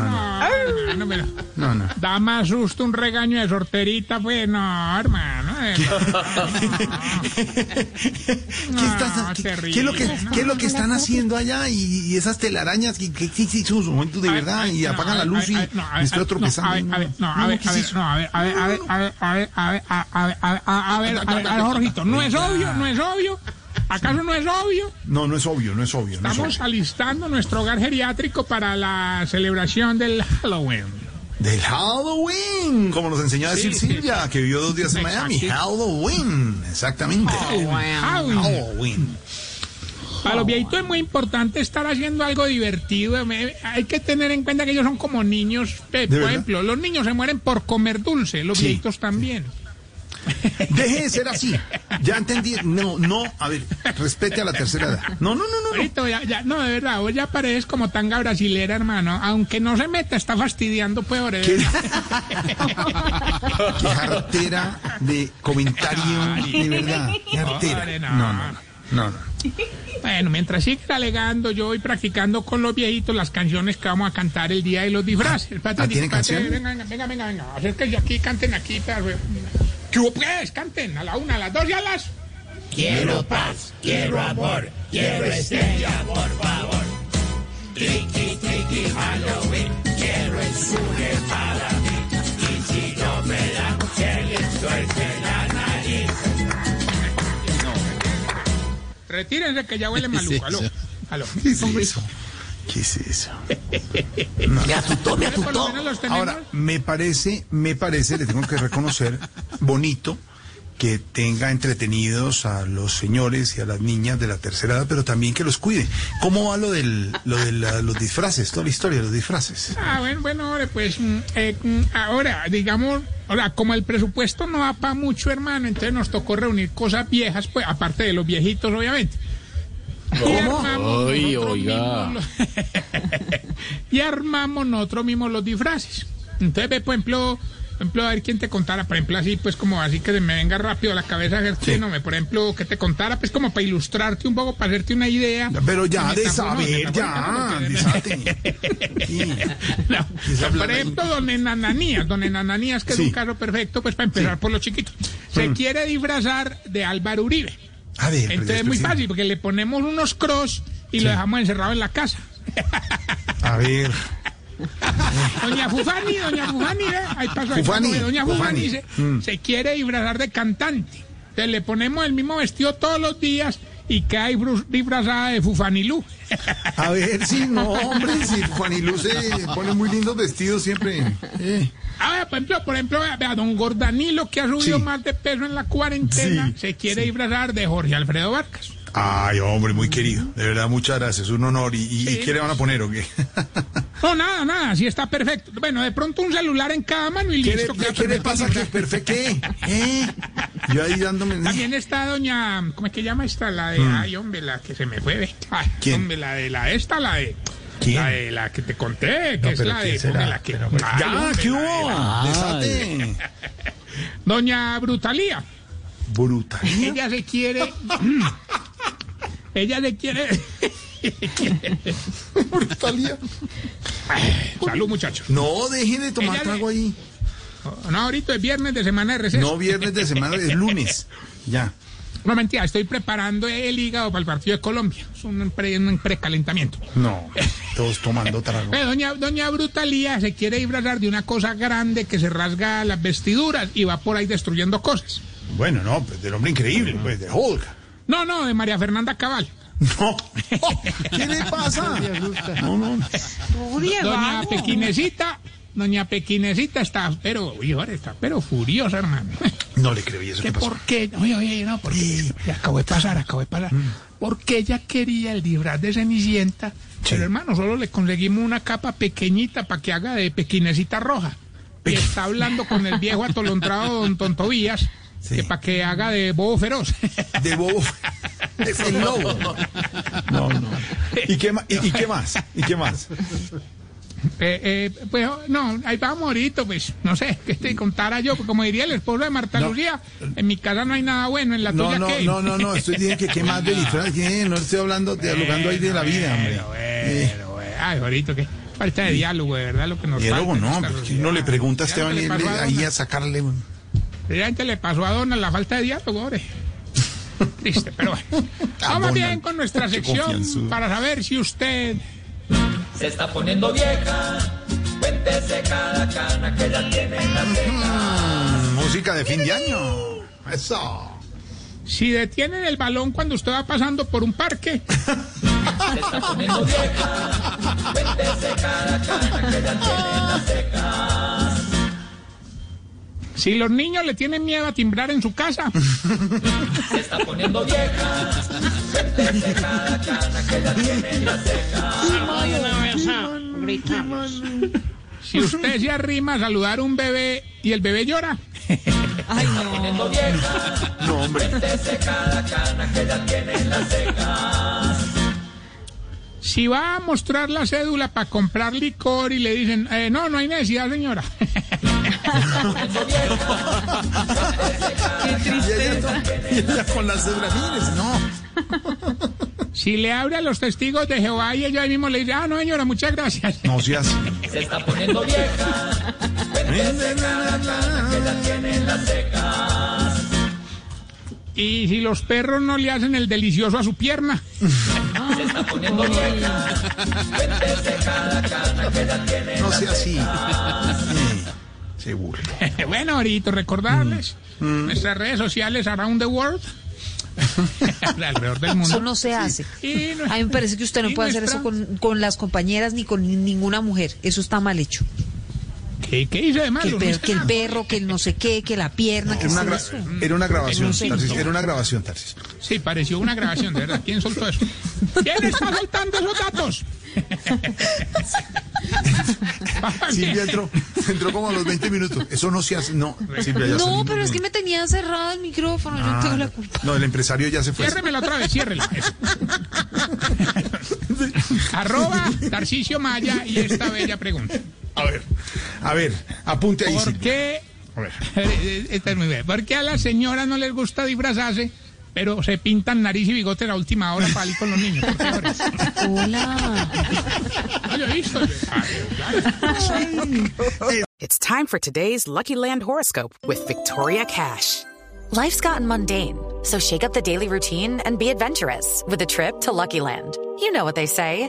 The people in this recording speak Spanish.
Ah, no, pero No, no. da más susto un regaño de sorterita, pues no, hermano. eh, ¿Qué, estás- qué- terrible, qué es lo que, no. qué es lo que están haciendo allá? Y, y esas telarañas, ¿qué, qué, qué hizo en su momento de A ver, verdad? a ver, Y no, apagan a la ver, luz y a ver, no, a ver, estoy a ver, tropezando. No, a ver, a ver, no, a ver, ¿qué a ver, no, a ver, a ver, a ver, a ver, a ver, a ver, a ver, a ver, a ver, a ver, a ver, Jorgito, no es obvio, no es obvio. ¿Acaso no es obvio? No, no es obvio, no es obvio. No es Estamos obvio. alistando nuestro hogar geriátrico para la celebración del Halloween. Del Halloween, como nos enseñó a decir Sí, sí, Silvia, que vivió dos días en Miami. Halloween, exactamente. Halloween. Halloween. Para los viejitos es muy importante estar haciendo algo divertido. Me- Hay que tener en cuenta que ellos son como niños. Pe- Por ejemplo, los niños se mueren por comer dulce, los Sí, viejitos también. Deje de ser así. Ya entendí. No, no, a ver, respete a la tercera edad. No, no, no, no. no. Ya, ya- no, de verdad, vos ya pareces como tanga brasilera, hermano. Aunque no se meta, está fastidiando peor. ¿Qué? Qué jartera de comentario, de verdad. Jartera. No. No, no, no, no. Bueno, mientras sigue alegando, yo voy practicando con los viejitos las canciones que vamos a cantar el día de los disfraces. Espérate, ah, ¿tiene canciones? Venga, venga, venga, venga. Acérquense aquí, canten aquí. ¿Qué hubo, pues? Canten a la una, a las dos y a las... Quiero paz, quiero amor, quiero estrella, por favor. Triqui, triqui, Halloween, quiero el sube para mí. Y si no me da, que le suelte la nariz. Retírense que ya huele maluco. Aló, aló. ¿Qué es eso? ¿Qué es eso? Me asustó, me tenemos. Ahora, me parece, me parece, le tengo que reconocer, bonito que tenga entretenidos a los señores y a las niñas de la tercera edad, pero también que los cuide. ¿Cómo va lo del, lo de la- los disfraces, toda la historia de los disfraces? Ah, bueno, bueno, ahora pues, mm, eh, mm, ahora, digamos, ahora, como el presupuesto no va para mucho, hermano, entonces nos tocó reunir cosas viejas, pues, aparte de los viejitos, obviamente. Y armamos Ay, nosotros oiga. mismos los- y armamos nosotros mismos los disfraces. Entonces, ve, por ejemplo, por ejemplo, a ver quién te contara, por ejemplo, así, pues, como así que se me venga rápido a la cabeza, sí. no, por ejemplo, que te contara, pues, como para ilustrarte un poco, para hacerte una idea. Pero ya, de me saber, me ya, me por ejemplo, don Enananías, don Enananías, que Sí. es un caso perfecto, pues para empezar por los chiquitos. Se quiere disfrazar de Álvaro Uribe. A ver, pero Entonces es muy fácil, porque le ponemos unos cross y lo dejamos encerrado en la casa. A ver, Doña Fufani, doña Fufani, ¿eh? ahí pasó. ahí Fufani, pasó, doña Fufani, Fufani. se, Mm. se quiere disfrazar de cantante. Entonces le ponemos el mismo vestido todos los días y queda disfru- disfrazada de Fufanilú. a ver, si no, hombre, si Juanilú se pone muy lindos vestidos siempre. Eh. A ver, por ejemplo, por ejemplo, vea, vea, don Gordanilo, que ha subido Sí. más de peso en la cuarentena, Sí, se quiere disfrazar de Jorge Alfredo Vargas. Ay, hombre, muy querido. De verdad, muchas gracias. Un honor. ¿Y, y- Sí. qué le van a poner o qué? No, nada, nada, sí está perfecto. Bueno, de pronto un celular en cada mano y ¿Qué le, listo. queda qué le pasa? ¿Qué perfecto? ¿Qué? ¿Eh? Yo ahí dándome... También está doña, ¿cómo es que llama esta? La de, ay, hombre, la que se me fue. Ay. ¿Quién? Hombre, la de la esta, la de... ¿Quién? La de la que te conté, que No, es la ¿quién de... será? la que, Pero, Ay, ya, hombre, ¿qué la de hubo? la-. Doña Brutalía. Brutal. Ella se quiere... ella se quiere... Brutalía. Salud, muchachos. No, deje de tomar Ella trago le- ahí. No, ahorita es viernes de semana de receso. No viernes de semana, es lunes. Ya. No, mentira, estoy preparando el hígado para el partido de Colombia. Es un, pre- un precalentamiento. No, todos tomando trago. Eh, doña, doña Brutalía se quiere disfrazar de una cosa grande que se rasga las vestiduras y va por ahí destruyendo cosas. Bueno, no, pues del hombre increíble, pues de Hulk. No, no, de María Fernanda Cabal. No. ¿Qué le pasa? No, no. Doña Pequinecita, doña Pequinecita está, pero, uy, ahora está, pero furiosa, hermano. No le creo, ¿y eso qué pasó? por qué, oye, oye, no, porque acabo de pasar, acabo de pasar. Porque ella quería el disfraz de Cenicienta, pero hermano, solo le conseguimos una capa pequeñita para que haga de pequinecita roja. Y está hablando con el viejo atolondrado don Tontovías, que para que haga de bobo feroz. De bobo. Es el lobo. No, no. ¿Y qué, y, y qué más? ¿Y qué más? Eh, eh, pues no, ahí vamos ahorita, pues no sé, que te contara yo, pues, como diría el esposo de Marta No. Lucía, en mi casa no hay nada bueno, en la No, tuya no, qué. no, no, no. Estoy diciendo que qué más de disfraz. ¿Qué? No estoy hablando, dialogando ahí de la vida, hombre. Bueno, Eh, bueno. Ay, ahorita que falta de diálogo, de verdad, lo que nos diálogo no, porque sociedad. uno le pregunta a Esteban y ahí a sacarle. Precisamente le pasó a Donna la falta de diálogo, hombre. Triste, pero bueno. Vamos bien con nuestra sección para saber si usted... Se está poniendo vieja. Cuéntese cada cana que ya tiene en la ceja. Mm, música de fin de año. Eso. Si detienen el balón cuando usted va pasando por un parque, Se está poniendo vieja. Cuéntese cada cana que ya tiene en la ceja. Si los niños le tienen miedo a timbrar en su casa, Se está poniendo vieja. Cana que ya tiene en la ceja. si usted se arrima a saludar a un bebé y el bebé llora, Ay, no. No, hombre. Cada cana que ya tiene en la ceja. si va a mostrar la cédula para comprar licor y le dicen, eh, no, no hay necesidad, señora. Qué tristeza. Y ella con las celebraciones, no. Si le abre a los testigos de Jehová y ella ahí mismo le dice, ah, no, señora, muchas gracias. No seas. Se está poniendo vieja. Cuéntese cana que ya tiene en la ceja. Y si los perros no le hacen el delicioso a su pierna. Se está poniendo vieja. Cuéntese cada cana que ya tiene No sea así. Se burla. bueno, ahorita recordarles nuestras redes sociales around the world. alrededor del mundo. Eso no se hace. A mí me parece que usted no puede hacer eso con, con las compañeras ni con ninguna mujer. Eso está mal hecho. ¿Qué, qué hice de Que malo? el, per- que el perro, que el no sé qué, que la pierna, que Era una, eso. era una grabación, No sé. Tarcisio, Era una grabación, Tarcisio. Sí, pareció una grabación, de verdad. ¿Quién soltó eso? ¿Quién está soltando esos datos? Silvia entró, entró como a los 20 minutos. Eso no se hace. No, Silvia, ya No, pero es que me tenía cerrado el micrófono. Yo no tengo la culpa. No, el empresario ya se fue. Ciérremela otra vez, ciérrela. Arroba Tarcicio Maya y esta bella pregunta. A ver, a ver, apunte ahí. ¿Por Silvia. qué? A ver. Esta es muy bien. ¿Por qué a las señoras no les gusta disfrazarse, pero se pintan nariz y bigote a la última hora para ir con los niños? ¿Por qué? Hola. No, he visto. Ah, claro. It's time for today's Lucky Land horoscope with Victoria Cash. Life's gotten mundane, so shake up the daily routine and be adventurous with a trip to Lucky Land. You know what they say